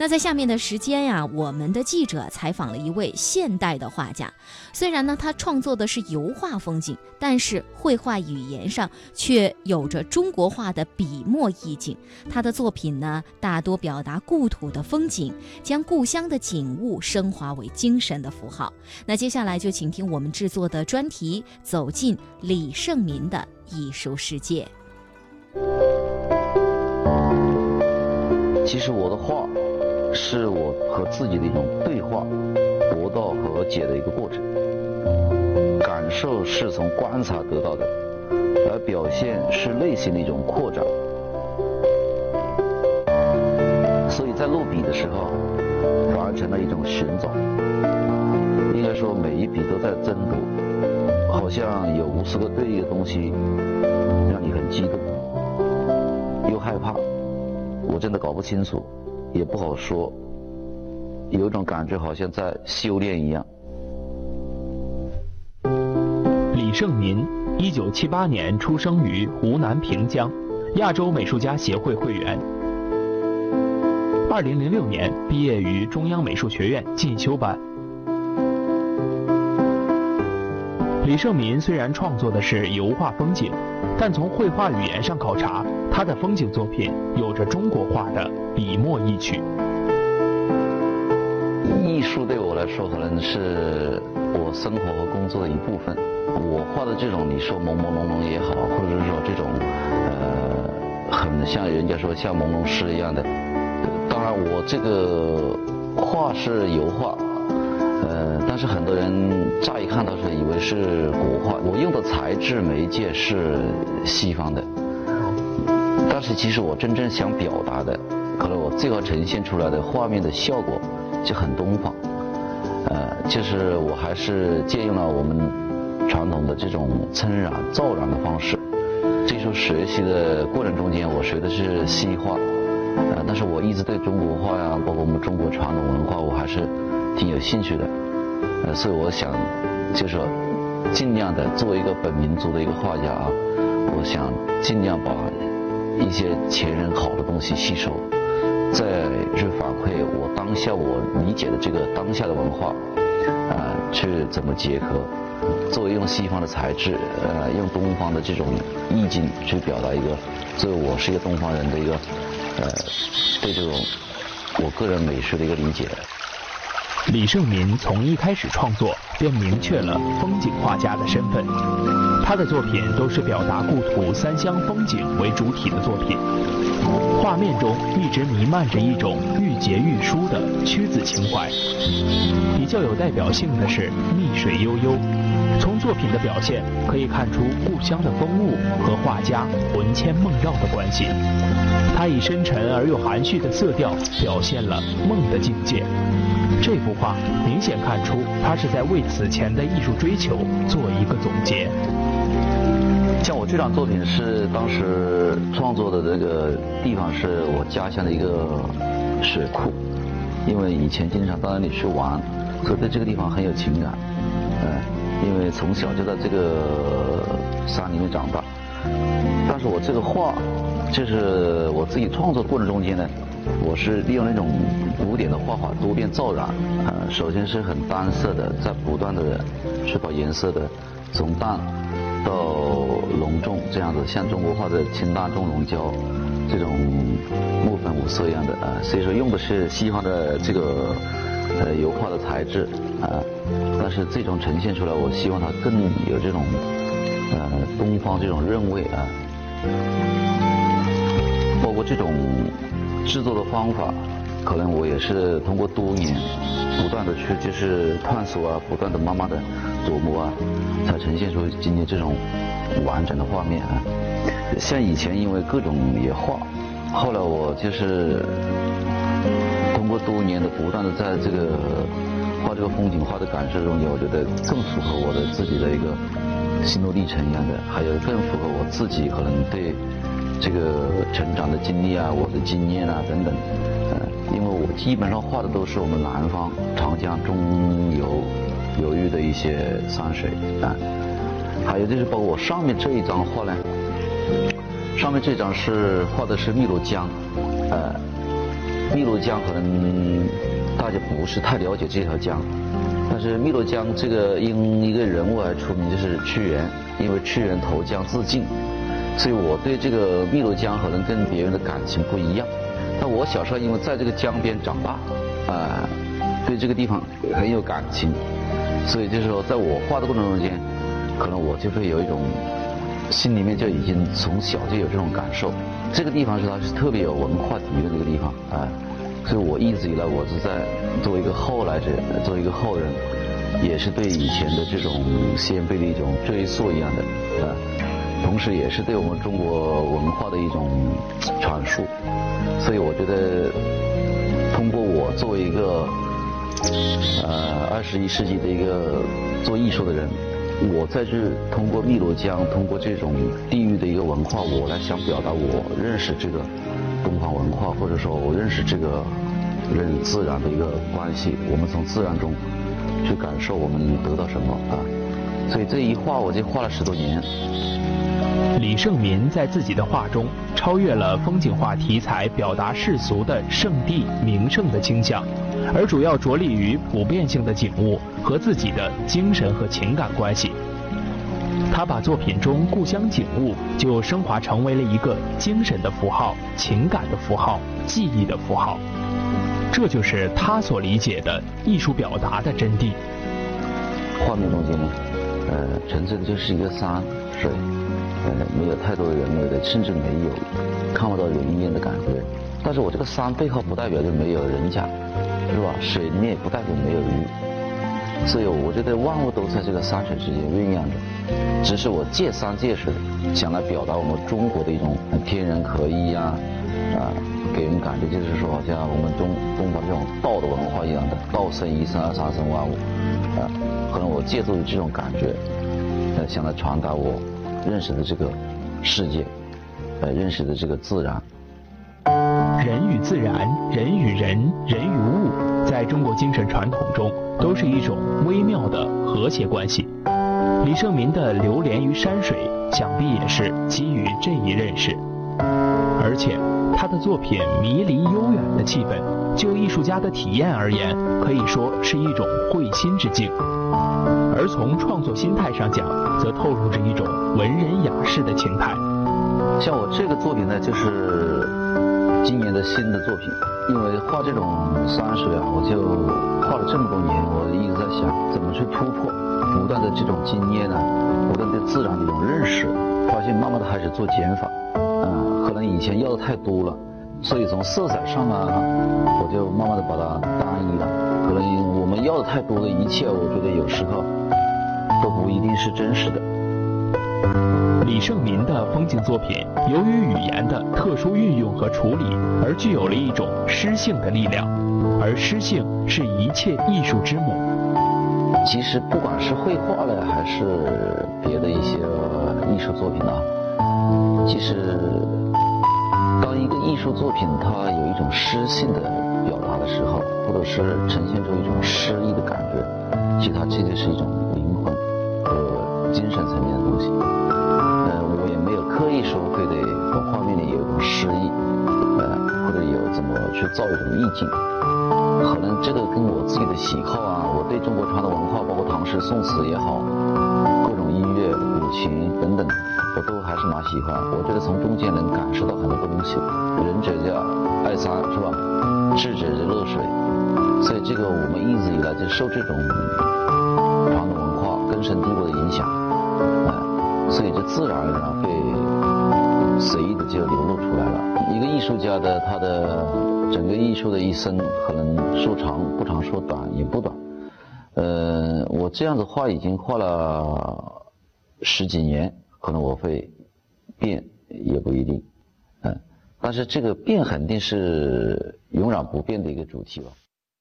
那在下面的时间呀，我们的记者采访了一位现代的画家。虽然呢，他创作的是油画风景，但是绘画语言上却有着中国画的笔墨意境。他的作品呢，大多表达故土的风景，将故乡的景物升华为精神的符号。那接下来就请听我们制作的专题《走进李胜民的艺术世界》。其实我的画，是我和自己的一种对话、博道和解的一个过程。感受是从观察得到的，而表现是内心的一种扩展。所以在落笔的时候，反而成了一种寻找。应该说，每一笔都在争夺，好像有无数个对应的东西，让你很激动，又害怕。我真的搞不清楚，也不好说，有一种感觉好像在修炼一样。李胜民，一九七八年出生于湖南平江，亚洲美术家协会会员。二零零六年毕业于中央美术学院进修班。李胜民虽然创作的是油画风景，但从绘画语言上考察，他的风景作品有着中国画的笔墨一曲。艺术对我来说，可能是我生活和工作的一部分。我画的这种，你说朦朦胧胧也好，或者是说这种，呃，很像人家说像朦胧诗一样的。当然，我这个画是油画。呃，但是很多人乍一看到是以为是国画，我用的材质媒介是西方的，但是其实我真正想表达的，可能我最后呈现出来的画面的效果就很东方，呃，就是我还是借用了我们传统的这种蹭染、造染的方式。这时候学习的过程中间，我学的是西画，呃，但是我一直对中国画呀，包括我们中国传统文化，我还是。挺有兴趣的，呃，所以我想，就是说，尽量的作为一个本民族的一个画家啊，我想尽量把一些前人好的东西吸收，再去反馈我当下我理解的这个当下的文化，啊，去怎么结合，作为用西方的材质，呃，用东方的这种意境去表达一个，作为我是一个东方人的一个，呃，对这种我个人美学的一个理解。李胜民从一开始创作便明确了风景画家的身份，他的作品都是表达故土三湘风景为主体的作品，画面中一直弥漫着一种愈结愈疏的屈子情怀。比较有代表性的是《逆水悠悠》，从作品的表现可以看出故乡的风物和画家魂牵梦绕的关系。他以深沉而又含蓄的色调表现了梦的境界。这幅画明显看出，他是在为此前的艺术追求做一个总结。像我这张作品是当时创作的这个地方是我家乡的一个水库，因为以前经常到那里去玩，所以对这个地方很有情感。嗯，因为从小就在这个山里面长大。但是我这个画，就是我自己创作过程中间呢。我是利用那种古典的画法多变造染，呃，首先是很单色的，在不断的去把颜色的从淡到浓重这样子，像中国画的清淡重浓胶这种木粉五色一样的啊，所以说用的是西方的这个呃油画的材质啊，但是最终呈现出来，我希望它更有这种呃东方这种韵味啊，包括这种。制作的方法，可能我也是通过多年不断的去就是探索啊，不断的慢慢的琢磨啊，才呈现出今天这种完整的画面啊。像以前因为各种也画，后来我就是通过多年的不断的在这个画这个风景画的感受中间，我觉得更符合我的自己的一个心路历程一样的，还有更符合我自己可能对。这个成长的经历啊，我的经验啊等等，呃，因为我基本上画的都是我们南方长江中游流域的一些山水啊，还有就是包括我上面这一张画呢，上面这张是画的是汨罗江，呃，汨罗江可能大家不是太了解这条江，但是汨罗江这个因一个人物而出名，就是屈原，因为屈原投江自尽，所以我对这个汨罗江可能跟别人的感情不一样。那我小时候因为在这个江边长大，啊，对这个地方很有感情，所以就是说，在我画的过程中间，可能我就会有一种心里面就已经从小就有这种感受。这个地方是它是特别有文化底蕴的一个地方啊，所以我一直以来我是在作为一个后来者，作为一个后人，也是对以前的这种先辈的一种追溯一样的啊，同时也是对我们中国文化的一种阐述。所以我觉得，通过我作为一个呃二十一世纪的一个做艺术的人，我在这通过汨罗江，通过这种地域的一个文化，我来想表达我认识这个东方文化，或者说我认识这个人自然的一个关系。我们从自然中去感受我们得到什么啊？所以这一画我就画了十多年。李胜民在自己的画中超越了风景画题材表达世俗的圣地名胜的倾向，而主要着力于普遍性的景物和自己的精神和情感关系。他把作品中故乡景物就升华成为了一个精神的符号、情感的符号、记忆的符号，这就是他所理解的艺术表达的真谛。画面中间呢，呃，纯粹就是一个山水。没有太多的人为的，甚至没有看不到人烟的感觉。但是我这个山背后不代表就没有人家，是吧？水里面也不代表没有鱼。所以我觉得万物都在这个山水之间酝酿着，只是我借山借水，想来表达我们中国的一种天人合一呀，啊，给人感觉就是说，好像我们中东方这种道的文化一样的，道生一，生二，三生万物，啊，可能我借助于这种感觉，呃，想来传达我。认识的这个世界，呃，认识的这个自然，人与自然，人与人，人与物，在中国精神传统中，都是一种微妙的和谐关系。李胜民的流连于山水，想必也是基于这一认识。而且，他的作品迷离悠远的气氛，就艺术家的体验而言，可以说是一种会心之境。而从创作心态上讲，则透露着一种文人雅士的情态。像我这个作品呢，就是今年的新的作品。因为画这种山水啊，我就画了这么多年，我一直在想怎么去突破，不断的这种经验呢，不断对自然的一种认识，发现慢慢的开始做减法。嗯，可能以前要的太多了，所以从色彩上啊，我就慢慢的把它单一了。可能我们要的太多的一切，我觉得有时候。都不一定是真实的。李胜民的风景作品，由于语言的特殊运用和处理，而具有了一种诗性的力量，而诗性是一切艺术之母。其实，不管是绘画呢，还是别的一些艺术作品啊，其实，当一个艺术作品它有一种诗性的表达的时候，或者是呈现出一种诗意的感觉，其实它这就是一种精神层面的东西，呃，我也没有刻意说非得从画面里有一种诗意，呃，或者有怎么去造一种意境，可能这个跟我自己的喜好啊，我对中国传统文化，包括唐诗宋词也好，各种音乐、舞琴等等，我都还是蛮喜欢。我觉得从中间能感受到很多东西。仁者叫爱山，是吧？智者就乐水，所以这个我们一直以来就受这种传统文化根深蒂固的影响。所以就自然而然会随意的就流露出来了。一个艺术家的他的整个艺术的一生，可能说长不长，说短也不短。呃，我这样子画已经画了十几年，可能我会变也不一定，嗯，但是这个变肯定是永远不变的一个主题吧。